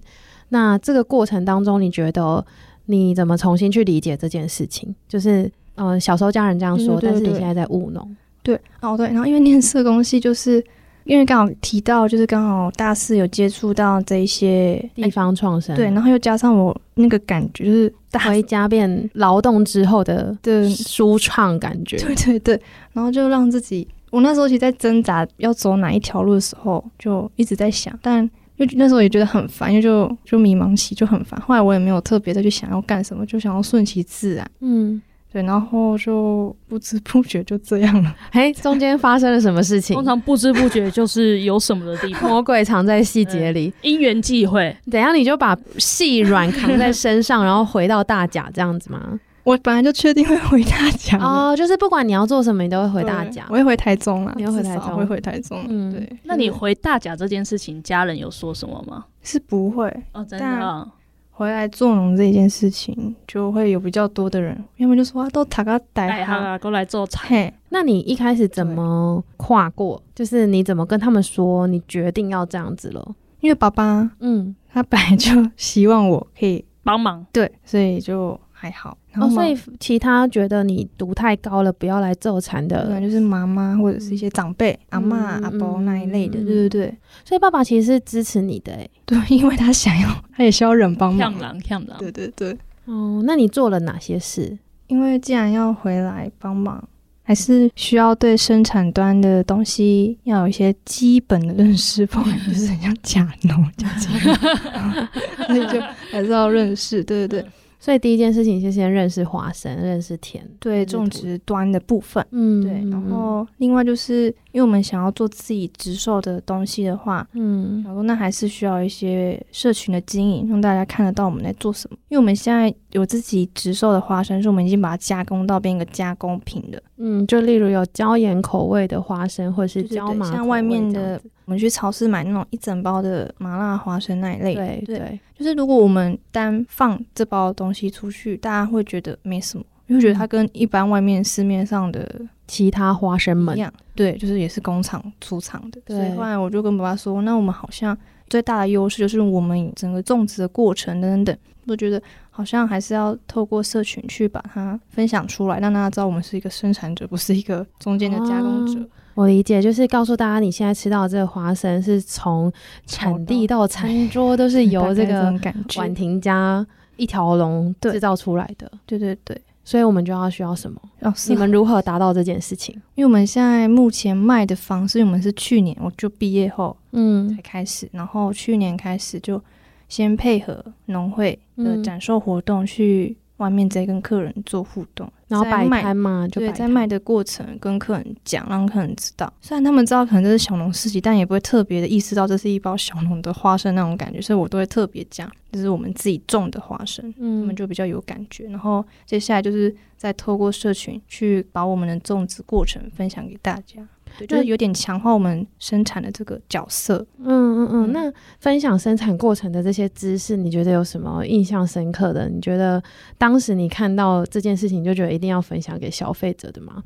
那这个过程当中，你觉得你怎么重新去理解这件事情？就是。嗯，小时候家人这样说，对对对，但是你现在在务农，对哦对，然后因为念社工系，就是因为刚好提到，就是刚好大四有接触到这一些地方创生，对，然后又加上我那个感觉，就是回家变劳动之后的的舒畅感觉，[LAUGHS] 对对对，然后就让自己，我那时候其实在挣扎要走哪一条路的时候，就一直在想，但因为那时候也觉得很烦，因为就就迷茫期就很烦，后来我也没有特别的去想要干什么，就想要顺其自然，嗯。对，然后就不知不觉就这样了。嘿，[LAUGHS] 中间发生了什么事情？通常不知不觉就是有什么的地方，[LAUGHS] 魔鬼藏在细节里，因缘际会。等下你就把细软扛在身上，然后回到大甲这样子吗？我本来就确定会回大甲哦，就是不管你要做什么，你都会回大甲。我会回台中啊，你会回台中，会回台中。嗯，对。那你回大甲这件事情，家人有说什么吗？是不会哦，真的。回来做农这件事情，就会有比较多的人，要么就说啊，都塔个带哈过来做菜。那你一开始怎么跨过？就是你怎么跟他们说你决定要这样子了？因为爸爸，嗯，他本来就希望我可以帮忙，对，所以就。还好，然后、哦、所以其他觉得你读太高了，不要来做产的，对，就是妈妈或者是一些长辈、嗯、阿妈、阿伯那一类的，嗯、对对对。所以爸爸其实是支持你的，哎，对，[LAUGHS] 因为他想要，他也需要人帮忙。对对对。哦，那你做了哪些事？因为既然要回来帮忙，还是需要对生产端的东西要有一些基本的认识，不然 [LAUGHS] 就是很像假农，假农，[LAUGHS] 所以就还是要认识，对对对。所以第一件事情是先认识花生，认识田，对种植端的部分，嗯，对。然后另外就是因为我们想要做自己直售的东西的话，嗯，然后那还是需要一些社群的经营，让大家看得到我们在做什么。因为我们现在有自己直售的花生，是我们已经把它加工到变一个加工品的。嗯，就例如有椒盐口味的花生，或者是椒麻，像外面的，我们去超市买那种一整包的麻辣花生那一类。对对，对，就是如果我们单放这包东西出去，大家会觉得没什么。就觉得它跟一般外面市面上的其他花生们一样，对，就是也是工厂出厂的。所以后来我就跟爸爸说，那我们好像最大的优势就是我们整个种植的过程等等等，我觉得好像还是要透过社群去把它分享出来，让大家知道我们是一个生产者，不是一个中间的加工者。啊，我理解，就是告诉大家，你现在吃到的这个花生是从产地到 [LAUGHS] 餐桌都是由这个婉婷家一条龙制造出来的。对对对。所以我们就要需要什么？哦，你们如何达到这件事情？因为我们现在目前卖的方式，我们是去年我就毕业后，嗯，才开始，然后去年开始就先配合农会的展售活动去。外面在跟客人做互动，然后摆摊嘛，就对，在卖的过程跟客人讲，让客人知道。虽然他们知道可能这是小农市集，但也不会特别的意识到这是一包小农的花生那种感觉，所以我都会特别讲，这是我们自己种的花生，嗯，他们就比较有感觉。然后接下来就是再透过社群去把我们的种植过程分享给大家。对，就是有点强化我们生产的这个角色。嗯嗯嗯。那分享生产过程的这些知识，你觉得有什么印象深刻的？你觉得当时你看到这件事情，就觉得一定要分享给消费者的吗？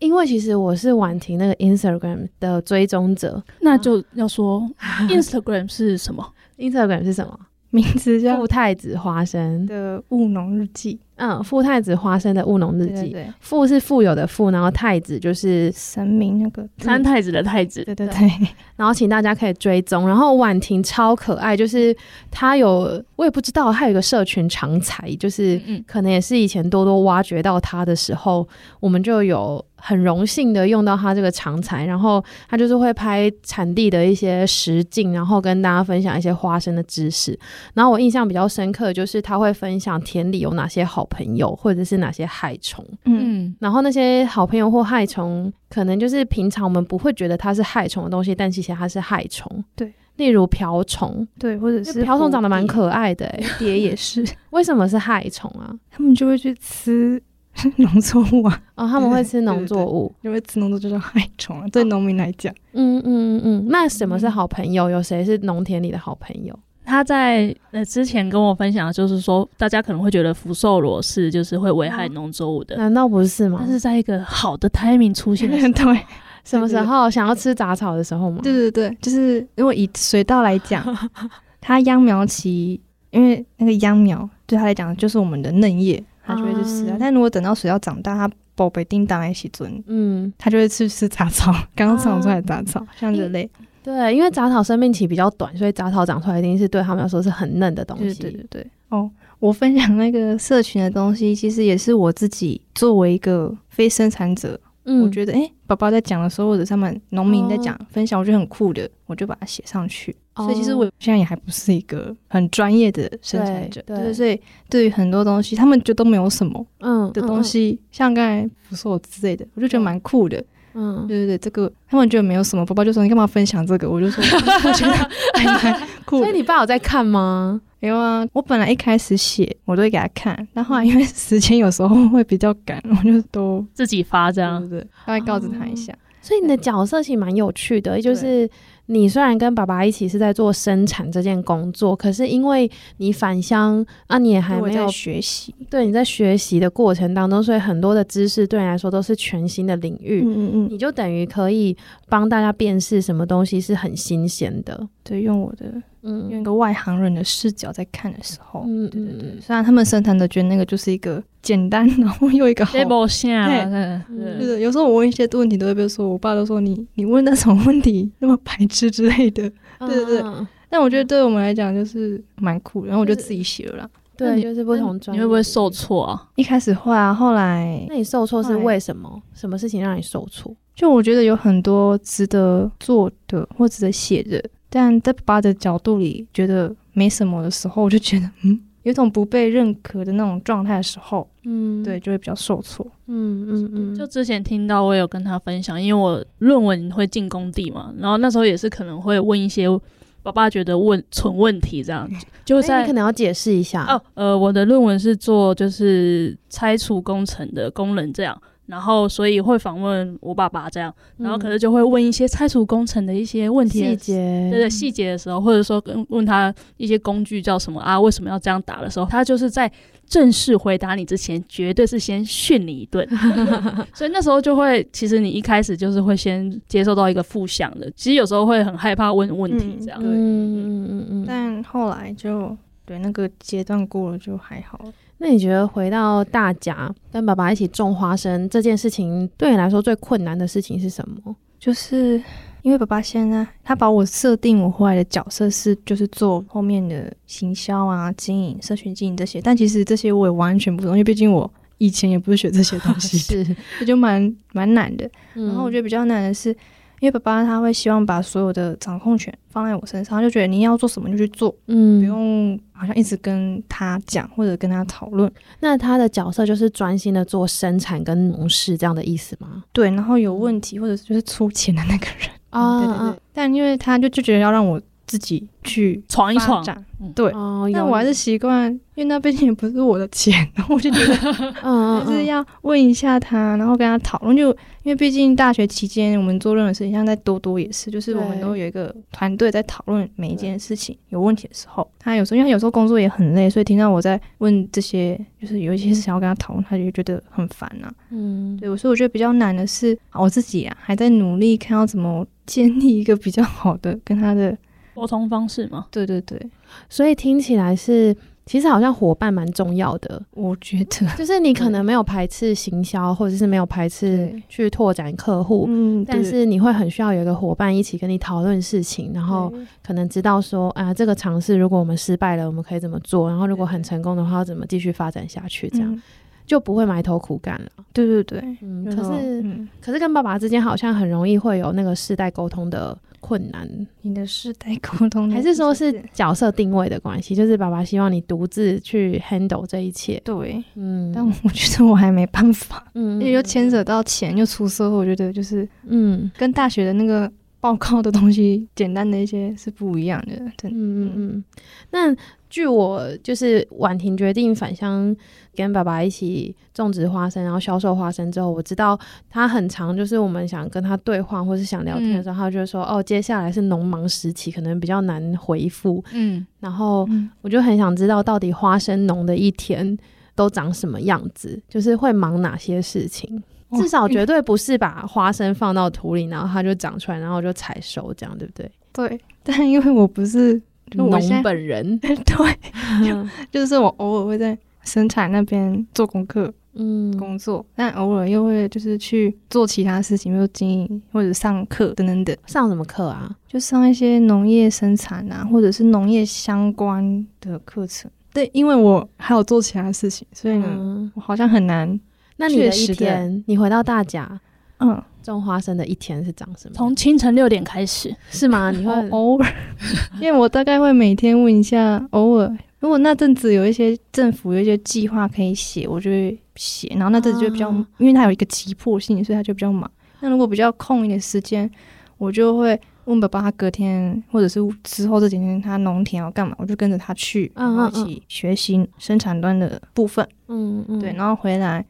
因为其实我是婉婷那个 Instagram 的追踪者，那就要说 [LAUGHS] Instagram 是什么？Instagram 是什么？名字叫富太子花生的务农日记。嗯，富太子花生的务农日记。对，富是富有的富，然后太子就是神明那个三太子的太子。对对对。然后请大家可以追踪。然后婉婷超可爱，就是她有我也不知道，她有一个社群常才，就是可能也是以前多多挖掘到她的时候，我们就有很荣幸的用到他这个长才。然后他就是会拍产地的一些实景，然后跟大家分享一些花生的知识。然后我印象比较深刻，就是他会分享田里有哪些好朋友或者是哪些害虫，嗯，然后那些好朋友或害虫，可能就是平常我们不会觉得它是害虫的东西，但其实它是害虫，对，例如瓢虫，对，或者是瓢虫长得蛮可爱的，蝴蝶也是，[LAUGHS] 为什么是害虫啊？他们就会去吃 [LAUGHS] 农作物啊，哦，他们会吃农作物，因为吃农作物就是害虫啊，对农民来讲，嗯嗯嗯嗯，那什么是好朋友？有谁是农田里的好朋友？他在呃之前跟我分享的就是说，大家可能会觉得福寿螺是就是会危害农作物的，难道不是吗？但是在一个好的 timing 出现的时候，[LAUGHS] 对，什么时候？想要吃杂草的时候吗？对对对，就是因为以水稻来讲，[LAUGHS] 它秧苗期，因为那个秧苗对它来讲就是我们的嫩叶，它就会去吃啊。但如果等到水要长大，它宝贝叮当一起尊，嗯，它就会去吃杂草，[LAUGHS] 刚长出来的杂草，像人类。对，因为杂草生命期比较短，所以杂草长出来一定是对他们来说是很嫩的东西。对对对。哦，我分享那个社群的东西，其实也是我自己作为一个非生产者，嗯，我觉得哎，爸爸在讲的时候，或者他们农民在讲、哦、分享，我觉得很酷的，我就把它写上去。哦、所以其实我现在也还不是一个很专业的生产者，对，对，所以对于很多东西，他们就都没有什么嗯的东西，嗯嗯、像刚才不是我之类的，我就觉得蛮酷的。嗯，对对对，这个他们觉得没有什么，宝宝就说你干嘛分享这个？我就说我觉得还蛮酷。所以你爸有在看吗？没有啊，我本来一开始写我都会给他看，但后来因为时间有时候会比较赶，[LAUGHS] 我就都自己发这样，对不对？大概告知他一下。哦。所以你的角色其实蛮有趣的，就是。你虽然跟爸爸一起是在做生产这件工作，可是因为你返乡啊，你也还没有学习。对，你在学习的过程当中，所以很多的知识对你来说都是全新的领域。嗯嗯，你就等于可以帮大家辨识什么东西是很新鲜的。对，用我的嗯，用一个外行人的视角在看的时候，嗯对对对。虽然他们生产的觉得那个就是一个简单，然后又一个 [LAUGHS] 好。[LAUGHS] 对，对，有时候我问一些问题，都会被说，我爸都说你你问那种问题那么白。痴之类的，[LAUGHS] 对对对，嗯、但我觉得对我们来讲就是蛮酷，然后我就自己写了啦。对，就是不同专业，你会不会受挫啊？一开始会啊，后来那你受挫是为什么？什么事情让你受挫？就我觉得有很多值得做的或值得写的，但在爸爸的角度里觉得没什么的时候，我就觉得嗯，有种不被认可的那种状态的时候，嗯，对，就会比较受挫。嗯嗯嗯。就之前听到我有跟他分享，因为我论文会进工地嘛，然后那时候也是可能会问一些爸爸觉得问蠢问题这样，就在、欸、你可能要解释一下哦。呃，我的论文是做就是拆除工程的工人这样。然后，所以会访问我爸爸这样，然后可能就会问一些拆除工程的一些问题细节，对对，细节的时候，或者说跟问他一些工具叫什么啊，为什么要这样打的时候，他就是在正式回答你之前，绝对是先训你一顿。[LAUGHS] [LAUGHS] 所以那时候就会，其实你一开始就是会先接受到一个负向的，其实有时候会很害怕问问题这样。嗯嗯嗯嗯，但后来就对那个阶段过了就还好。那你觉得回到大家跟爸爸一起种花生这件事情，对你来说最困难的事情是什么？就是因为爸爸现在他把我设定我后来的角色是，就是做后面的行销啊、经营、社群经营这些，但其实这些我也完全不懂，因为毕竟我以前也不是学这些东西，[LAUGHS] 是，这 [LAUGHS] 就蛮蛮难的。然后我觉得比较难的是。因为爸爸他会希望把所有的掌控权放在我身上，他就觉得你要做什么就去做，嗯，不用好像一直跟他讲或者跟他讨论。那他的角色就是专心的做生产跟农事这样的意思吗？对，然后有问题或者就是出钱的那个人啊，[LAUGHS] 对对对。但因为他就就觉得要让我。自己去闯一闯，对，哦、但我还是习惯，因为那毕竟也不是我的钱，然 [LAUGHS] 后我就觉得，嗯，就是要问一下他，然后跟他讨论。就因为毕竟大学期间我们做任何事情，像在多多也是，就是我们都有一个团队在讨论每一件事情。有问题的时候，他有时候因为他有时候工作也很累，所以听到我在问这些，就是有一些事想要跟他讨论，他就觉得很烦呐、啊。嗯，对，所以我觉得比较难的是我自己啊，还在努力看要怎么建立一个比较好的跟他的。沟通方式吗？对对对，所以听起来是，其实好像伙伴蛮重要的。我觉得，就是你可能没有排斥行销，或者是没有排斥去拓展客户，嗯，但是你会很需要有一个伙伴一起跟你讨论事情，然后可能知道说，啊，这个尝试如果我们失败了，我们可以怎么做？然后如果很成功的话，要怎么继续发展下去？这样。嗯就不会埋头苦干了。对对对，嗯，可是、嗯、可是跟爸爸之间好像很容易会有那个世代沟通的困难。你的世代沟通，还是说是角色定位的关系？就是爸爸希望你独自去 handle 这一切。对，嗯，但我觉得我还没办法，嗯，因为又牵扯到钱，又出社会，我觉得就是，嗯，跟大学的那个报告的东西，简单的一些是不一样的。对，嗯嗯嗯，那。据我就是婉婷决定返乡跟爸爸一起种植花生，然后销售花生之后，我知道他很长，就是我们想跟他对话或是想聊天的时候，嗯、他就说：“哦，接下来是农忙时期，可能比较难回复。”嗯，然后我就很想知道，到底花生农的一天都长什么样子，就是会忙哪些事情？至少绝对不是把花生放到土里，然后它就长出来，然后就采收，这样对不对？对，[LAUGHS] 但因为我不是。农本人 [LAUGHS] 对，[LAUGHS] 就就是我偶尔会在生产那边做功课，嗯，工作，但偶尔又会就是去做其他事情，比如经营或者上课等等等。上什么课啊？就上一些农业生产啊，或者是农业相关的课程。对，因为我还有做其他事情，所以呢，嗯、我好像很难。那你的一天，你回到大甲，嗯。种花生的一天是长什么？从清晨六点开始是吗？你会 [LAUGHS] 偶尔，[LAUGHS] 因为我大概会每天问一下，偶尔如果那阵子有一些政府有一些计划可以写，我就会写。然后那阵子就比较，啊、因为它有一个急迫性，所以它就比较忙。那如果比较空一点时间，我就会问爸爸，他隔天或者是之后这几天他农田要干嘛，我就跟着他去，然后一起学习生产端的部分。嗯嗯，对，然后回来。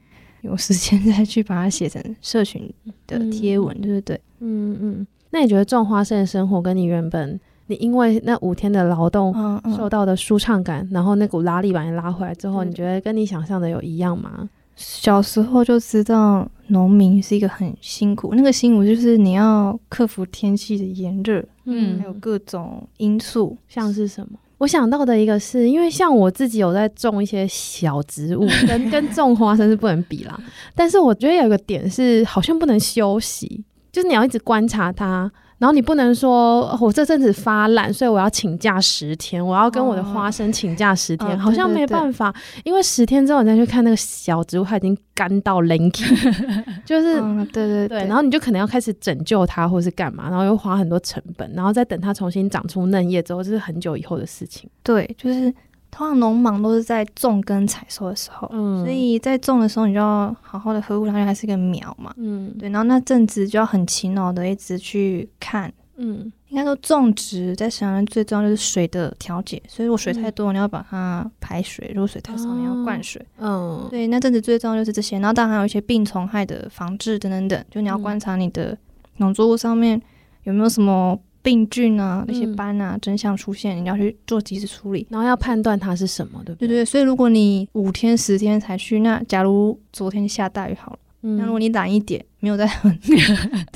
有时间再去把它写成社群的贴文，对不对？嗯嗯。那你觉得种花生的生活跟你原本，你因为那五天的劳动受到的舒畅感，嗯嗯、然后那股拉力把你拉回来之后，嗯、你觉得跟你想象的有一样吗？小时候就知道农民是一个很辛苦，那个辛苦就是你要克服天气的炎热，嗯，还有各种因素，像是什么？我想到的一个是，因为像我自己有在种一些小植物，跟 [LAUGHS] 跟种花生是不能比啦。但是我觉得有一个点是，好像不能休息，就是你要一直观察它。然后你不能说我这阵子发懒，所以我要请假十天，我要跟我的花生请假十天，哦、好像没办法，哦、对对对，因为十天之后你再去看那个小植物，它已经干到 lanky，[LAUGHS] 就是、嗯、对对对，然后你就可能要开始拯救它，或是干嘛，然后又花很多成本，然后再等它重新长出嫩叶之后，这是很久以后的事情。对，就是通常农忙都是在种跟采收的时候，嗯，所以在种的时候你就要好好的呵护它，因为它是个苗嘛，嗯，对，然后那阵子就要很勤劳的一直去看，嗯，应该说种植在沈阳最重要就是水的调节，所以如果水太多，嗯、你要把它排水；如果水太少，你要灌水，嗯，对，那阵子最重要就是这些，然后当然还有一些病虫害的防治等等等，就你要观察你的农作物上面有没有什么。病菌啊，那些斑啊，真相出现，你要去做及时处理，然后要判断它是什么，对不对？对对，所以如果你五天十天才去，那假如昨天下大雨好了，嗯，那如果你懒一点，没有在很特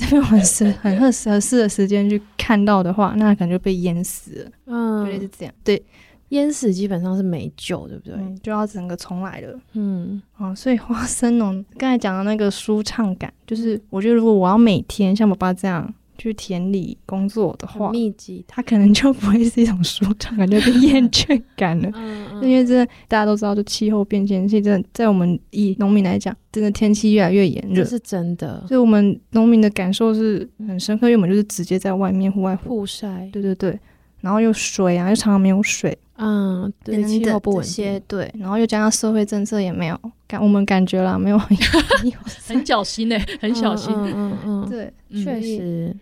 别合适、[LAUGHS] 很合适合适的时间去看到的话，那可能就被淹死了。嗯，对，是这样。对，淹死基本上是没救，对不对？嗯，就要整个重来了。嗯，啊，所以花生农刚才讲的那个舒畅感，就是我觉得如果我要每天像爸爸这样。去田里工作的话，密集，它可能就不会是一种舒畅感，就变厌倦感了。[LAUGHS] 嗯嗯，因为这大家都知道，就气候变迁，现在在我们以农民来讲，真的天气越来越炎热，这是真的。所以我们农民的感受是很深刻，因为我们就是直接在外面户外曝晒，对对对，然后又水啊，又常常没有水，嗯，对，气候不稳定，对，然后又加上社会政策也没有感，我们感觉啦，没有 [LAUGHS] 很很小心呢，很小心，嗯嗯嗯，对，确实。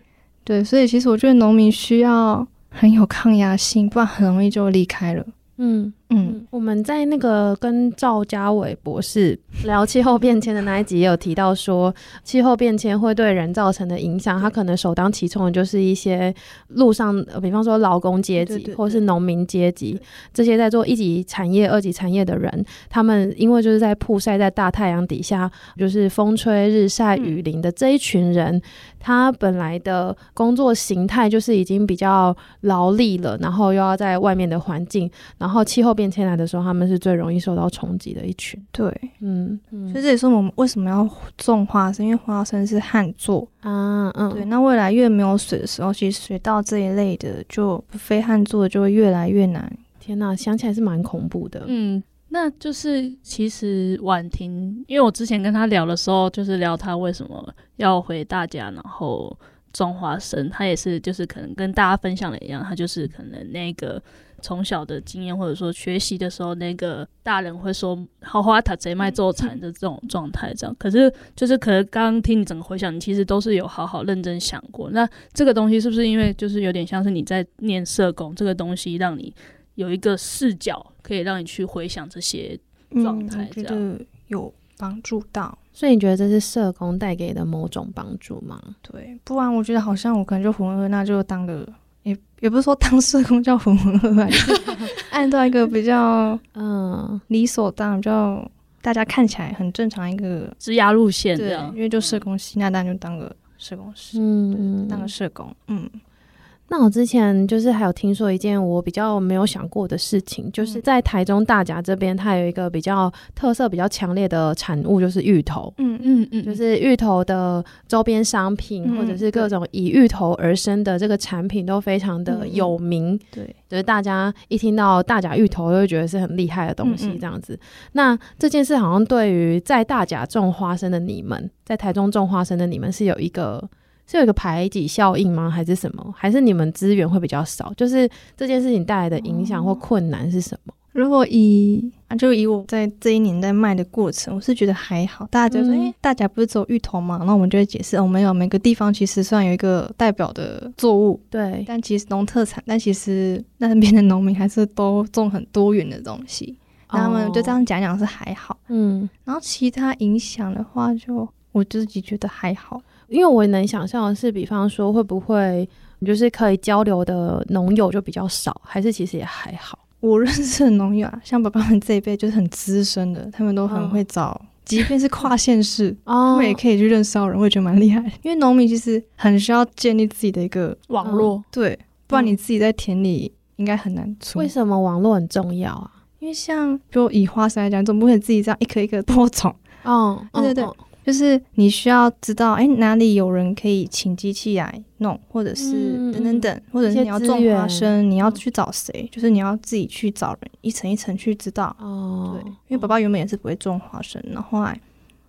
对，所以其实我觉得农民需要很有抗压性，不然很容易就离开了。嗯嗯，我们在那个跟赵家伟博士聊气候变迁的那一集也有提到说，气候变迁会对人造成的影响，他可能首当其冲的就是一些路上，比方说劳工阶级或是农民阶级这些在做一级产业、二级产业的人，他们因为就是在曝晒在大太阳底下，就是风吹日晒雨淋的这一群人，他本来的工作形态就是已经比较劳力了，然后又要在外面的环境，然后气候变迁来的时候，他们是最容易受到冲击的一群。对，嗯，嗯，所以这也是我们为什么要种花生，因为花生是旱作啊，嗯，对。那未来越没有水的时候，其实水稻这一类的就非旱作的就会越来越难。天哪，想起来是蛮恐怖的。嗯，那就是其实婉婷，因为我之前跟他聊的时候，就是聊他为什么要回大家，然后种花生，他也是就是可能跟大家分享的一样，他就是可能那个。从小的经验，或者说学习的时候，那个大人会说“好花塔贼卖做惨”的这种状态，这样。可是，就是可能刚刚听你整个回想，你其实都是有好好认真想过。那这个东西是不是因为就是有点像是你在念社工这个东西，让你有一个视角，可以让你去回想这些状态，这样、嗯、有帮助到。所以你觉得这是社工带给的某种帮助吗？对，不然我觉得好像我可能就浑浑噩噩，那就当个。也也不是说当社工叫浑浑噩噩，[LAUGHS] 就是按照一个比较嗯。理所当然，比较大家看起来很正常一个职涯路线，对，因为就社工系，那当然就当个社工师，嗯，当个社工，嗯。那我之前就是还有听说一件我比较没有想过的事情，就是在台中大甲这边，它有一个比较特色、比较强烈的产物，就是芋头。嗯嗯嗯，就是芋头的周边商品，嗯、或者是各种以芋头而生的这个产品，都非常的有名。嗯、对，就是大家一听到大甲芋头，就会觉得是很厉害的东西，这样子。那这件事好像对于在大甲种花生的你们，在台中种花生的你们，是有一个。是有一个排挤效应吗？还是什么？还是你们资源会比较少？就是这件事情带来的影响或困难是什么？如果以啊，就以我在这一年在卖的过程，我是觉得还好。大家就说，哎、嗯欸，大家不是只有芋头吗？那我们就会解释，哦，们有，每个地方其实算有一个代表的作物，对。但其实农特产，但其实那边的农民还是都种很多元的东西。那他们就这样讲讲是还好，嗯。然后其他影响的话就，就我自己觉得还好。因为我能想象的是，比方说会不会就是可以交流的农友就比较少，还是其实也还好。我认识的农友啊，像爸爸们这一辈就是很资深的，他们都很会找，哦、即便是跨县市，哦、[LAUGHS] 他们也可以去认识到人，我也觉得蛮厉害。因为农民其实很需要建立自己的一个网络，对，不然你自己在田里应该很难出。为什么网络很重要啊？因为像比如以花生来讲，总不会自己这样一颗一颗播种。哦，对对对。哦就是你需要知道，哎、欸，哪里有人可以请机器来弄，或者是等等等，嗯、或者是你要种花生，你要去找谁？就是你要自己去找人，一层一层去知道。哦，对，因为爸爸原本也是不会种花生，然后后来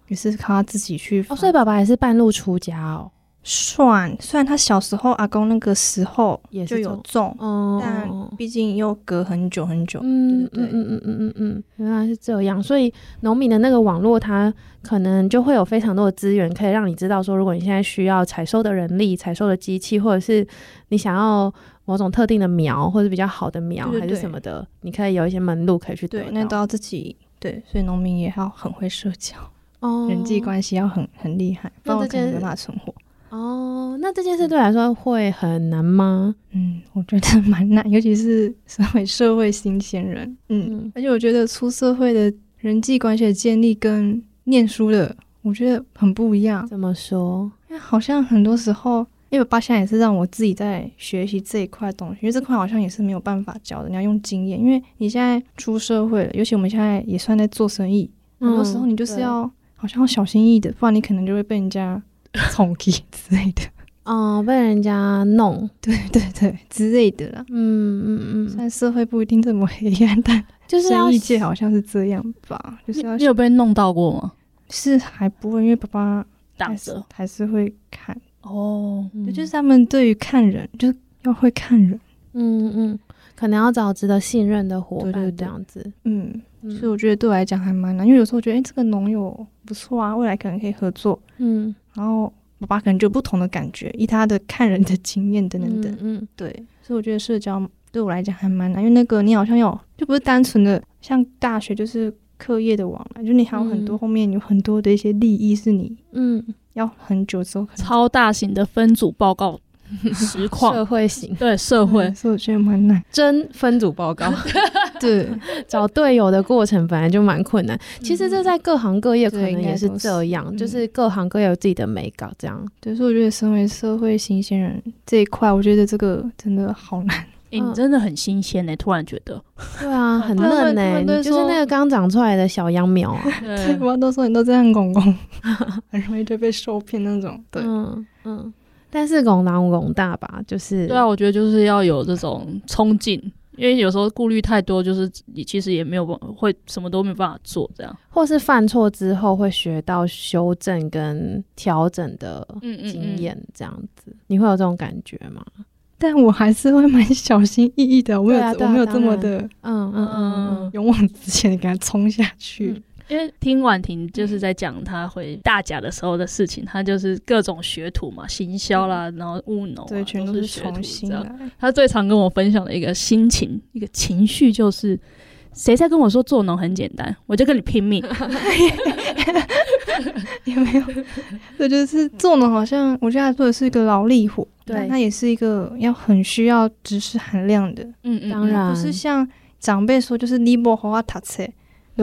也是靠他自己去。哦，所以爸爸也是半路出家哦。算，虽然他小时候阿公那个时候也就有种，哦，但毕竟又隔很久很久，嗯，嗯嗯嗯嗯嗯，原来是这样，所以农民的那个网络，它可能就会有非常多的资源，可以让你知道说，如果你现在需要采收的人力、采收的机器，或者是你想要某种特定的苗，或者比较好的苗，还是什么的，你可以有一些门路可以去对，那都要自己对，所以农民也要很会社交，哦，人际关系要很很厉害，不然我可能没办法存活。哦，那这件事对来说会很难吗？嗯，我觉得蛮难，[LAUGHS] 尤其是身为社会新鲜人。嗯，嗯，而且我觉得出社会的人际关系的建立跟念书的，我觉得很不一样。怎么说？因为好像很多时候，因为我爸现在也是让我自己在学习这一块东西，因为这块好像也是没有办法教的，你要用经验。因为你现在出社会了，尤其我们现在也算在做生意，很多时候你就是要好像要小心翼翼的，不然你可能就会被人家。[LAUGHS] 冲击之类的，哦，被人家弄，对对对之类的啦。嗯嗯嗯，虽然社会不一定这么黑暗，但就是生意界好像是这样吧。就是要你有被弄到过吗？是还不会，因为爸爸打折，还是会看。哦，对，就是他们对于看人，就是要会看人。嗯嗯，可能要找值得信任的伙伴这样子。嗯，所以我觉得对我来讲还蛮难，因为有时候我觉得，哎，这个农友不错啊，未来可能可以合作。嗯。然后爸爸可能就有不同的感觉，以他的看人的经验等等等，嗯，嗯。对，所以我觉得社交对我来讲还蛮难，因为那个你好像有就不是单纯的像大学就是课业的往来，就你还有很多后面有很多的一些利益是你嗯。要很久之后超大型的分组报告。实况社会型对社会，所以我觉得蛮难。真分组报告，[LAUGHS] 对，找队友的过程本来就蛮困难。其实这在各行各业可能也是这样，就是各行各业有自己的美感，这样。对，所以我觉得身为社会新鲜人这一块，我觉得这个真的好难。欸、你真的很新鲜呢、欸，突然觉得。对啊，[LAUGHS] 很嫩呢、欸，就是那个刚长出来的小秧苗啊。[LAUGHS] 对，我都说你都这样公公，很容易就被受骗那种。对，嗯嗯。但是广大广大吧，就是对啊，我觉得就是要有这种冲劲，因为有时候顾虑太多，就是你其实也没有会什么都没办法做这样，或是犯错之后会学到修正跟调整的经验这样子，嗯嗯嗯，你会有这种感觉吗？但我还是会蛮小心翼翼的，我没有、啊啊、我没有这么的嗯嗯嗯勇往直前的给他冲下去。嗯因为听婉婷就是在讲她回大甲的时候的事情，他就是各种学徒嘛，行销啦，然后务农、啊，对，全都是学徒。他最常跟我分享的一个心情，一个情绪就是，谁在跟我说做农很简单，我就跟你拼命。[LAUGHS] [LAUGHS] 也没有？这就是做农，好像我觉得他做的是一个劳力活，对，那也是一个要很需要知识含量的。嗯嗯，当然不是像长辈说，就是你不好好读册。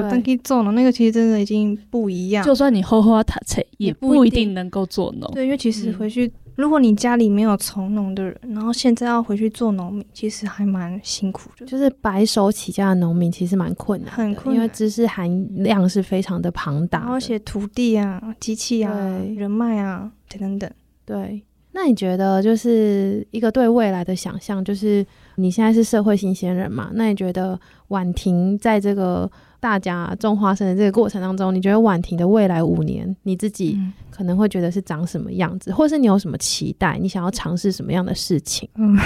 有登记做农，那个其实真的已经不一样。就算你后花塔菜，也不一定能够做农。对，因为其实回去，嗯、如果你家里没有从农的人，然后现在要回去做农民，其实还蛮辛苦的。就是白手起家的农民，其实蛮困难，很困难，因为知识含量是非常的庞大。而且土地啊、机器啊、人脉啊等等等。对，那你觉得就是一个对未来的想象，就是你现在是社会新鲜人嘛？那你觉得婉婷在这个？大家种花生的这个过程当中，你觉得婉婷的未来五年，你自己可能会觉得是长什么样子，嗯、或是你有什么期待？你想要尝试什么样的事情？嗯，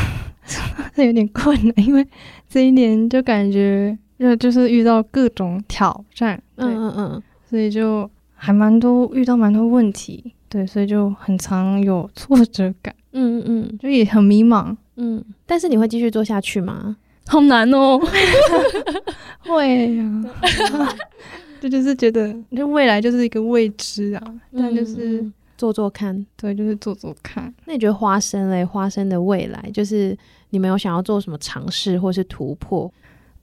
[LAUGHS] 这有点困难，因为这一年就感觉就就是遇到各种挑战，嗯嗯嗯，所以就还蛮多遇到蛮多问题，对，所以就很常有挫折感，嗯嗯嗯，就也很迷茫，嗯，但是你会继续做下去吗？好难哦，[LAUGHS] 会呀，[LAUGHS] 这就是觉得，就未来就是一个未知啊。但就是做做看，对，就是做做看。那你觉得花生嘞？花生的未来，就是你们有想要做什么尝试或是突破？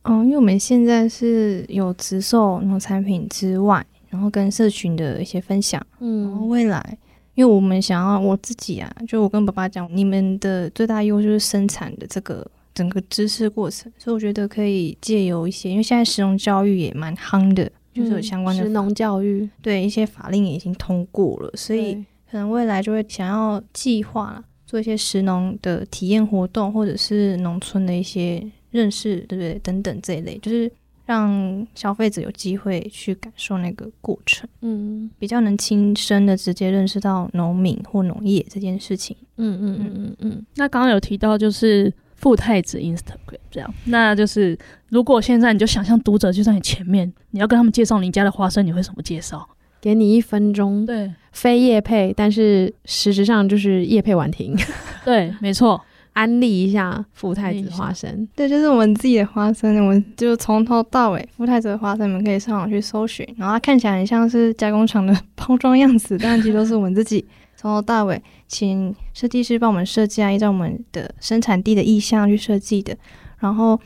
嗯，因为我们现在是有直售农产品之外，然后跟社群的一些分享。嗯，然后未来，因为我们想要我自己啊，就我跟爸爸讲，你们的最大优势就是生产的这个。整个知识过程，所以我觉得可以借由一些，因为现在食农教育也蛮夯的，就是有相关的食农教育，对一些法令也已经通过了，所以可能未来就会想要计划做一些食农的体验活动，或者是农村的一些认识，对不对？等等这一类，就是让消费者有机会去感受那个过程，嗯，比较能亲身的直接认识到农民或农业这件事情，嗯嗯嗯嗯嗯。那刚刚有提到就是富太子 Instagram 这样，那就是如果现在你就想象读者就在你前面，你要跟他们介绍你家的花生，你会怎么介绍？给你一分钟，对，非叶配，但是实质上就是叶配婉婷，[LAUGHS] 对，没错。[LAUGHS] 安利一下富太子花生，对，就是我们自己的花生，我们就从头到尾富太子的花生，你们可以上网去搜寻，然后它看起来很像是加工厂的 [LAUGHS] 包装样子，但其实都是我们自己从头到尾请设计师帮我们设计啊，依照我们的生产地的意向去设计的，然后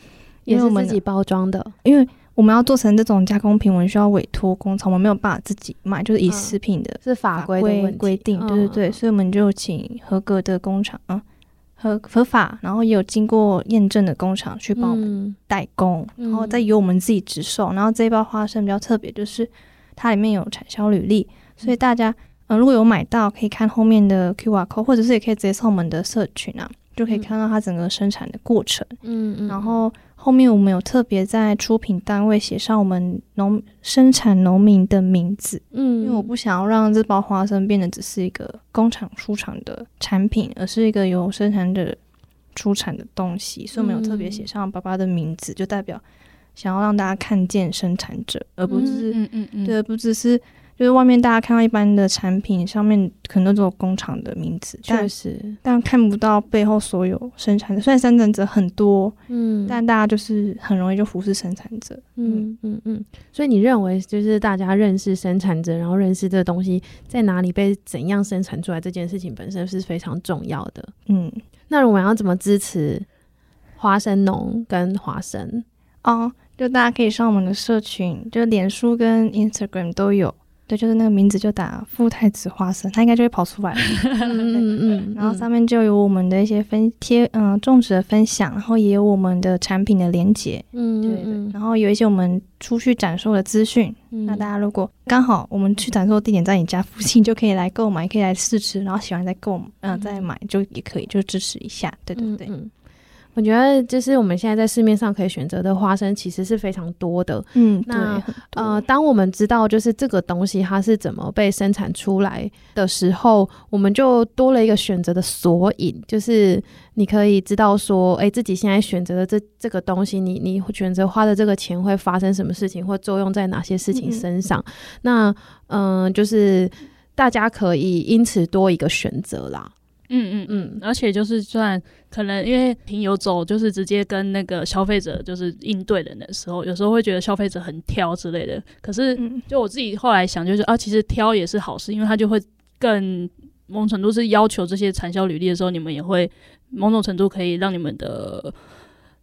也是我们自己包装的，因为我们要做成这种加工品，我们需要委托工厂，我们没有办法自己卖，就是以食品的、嗯、是法规的规定，对对对，所以我们就请合格的工厂啊。合合法，然后也有经过验证的工厂去帮我们代工，嗯、然后再由我们自己直售。然后这一包花生比较特别，就是它里面有产销履历，所以大家嗯、呃、如果有买到，可以看后面的 QR code，或者是也可以直接上我们的社群啊，就可以看到它整个生产的过程。嗯嗯，然后。后面我们有特别在出品单位写上我们农生产农民的名字，嗯，因为我不想要让这包花生变得只是一个工厂出厂的产品，而是一个由生产者出产的东西，所以我们有特别写上爸爸的名字，就代表想要让大家看见生产者，而不是，嗯嗯嗯，对，不只是。就是外面大家看到一般的产品上面可能都有工厂的名字，确实，但看不到背后所有生产的。虽然生产者很多，嗯，但大家就是很容易就忽视生产者，嗯嗯嗯。所以你认为就是大家认识生产者，然后认识这个东西在哪里被怎样生产出来这件事情本身是非常重要的。嗯，那我们要怎么支持花生农跟花生？哦，就大家可以上我们的社群，就脸书跟 Instagram 都有。对，就是那个名字就打富太子花生，它应该就会跑出来了。[LAUGHS] 嗯嗯，然后上面就有我们的一些分贴，嗯，种植的分享，然后也有我们的产品的连接。嗯，对对。然后有一些我们出去展售的资讯。嗯、那大家如果刚好我们去展售地点在你家附近，就可以来购买，可以来试吃，然后喜欢再购，嗯，再买就也可以，就支持一下。对对对。嗯我觉得就是我们现在在市面上可以选择的花生其实是非常多的。嗯，那对呃，当我们知道就是这个东西它是怎么被生产出来的时候，我们就多了一个选择的索引，就是你可以知道说，哎，自己现在选择的这这个东西，你你选择花的这个钱会发生什么事情，或作用在哪些事情身上。嗯、那嗯、呃，就是大家可以因此多一个选择啦。嗯嗯嗯，而且就是算可能因为平邮走，就是直接跟那个消费者就是应对人的时候，有时候会觉得消费者很挑之类的。可是就我自己后来想，就是啊，其实挑也是好事，因为他就会更某种程度是要求这些产销履历的时候，你们也会某种程度可以让你们的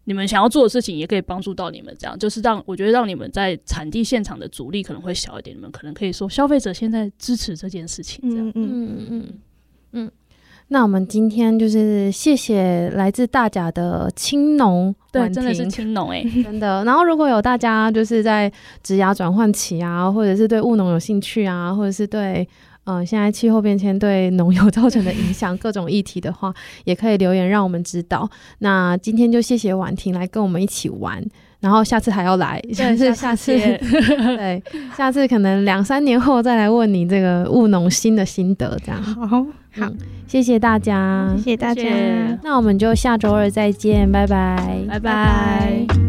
你们想要做的事情也可以帮助到你们，这样就是让我觉得让你们在产地现场的阻力可能会小一点，你们可能可以说消费者现在支持这件事情，这样，嗯嗯嗯嗯嗯。嗯那我们今天就是谢谢来自大甲的青农，对，真的是青农哎，[LAUGHS] 真的。然后如果有大家就是在职涯转换期啊，或者是对务农有兴趣啊，或者是对呃现在气候变迁对农友造成的影响各种议题的话，也可以留言让我们知道。那今天就谢谢婉婷来跟我们一起玩。然后下次还要来，[LAUGHS] 下次下次 [LAUGHS] 对，下次可能两三年后再来问你这个务农新的心得，这样好好，谢谢大家，谢谢大家，那我们就下周二再见，拜拜，拜拜。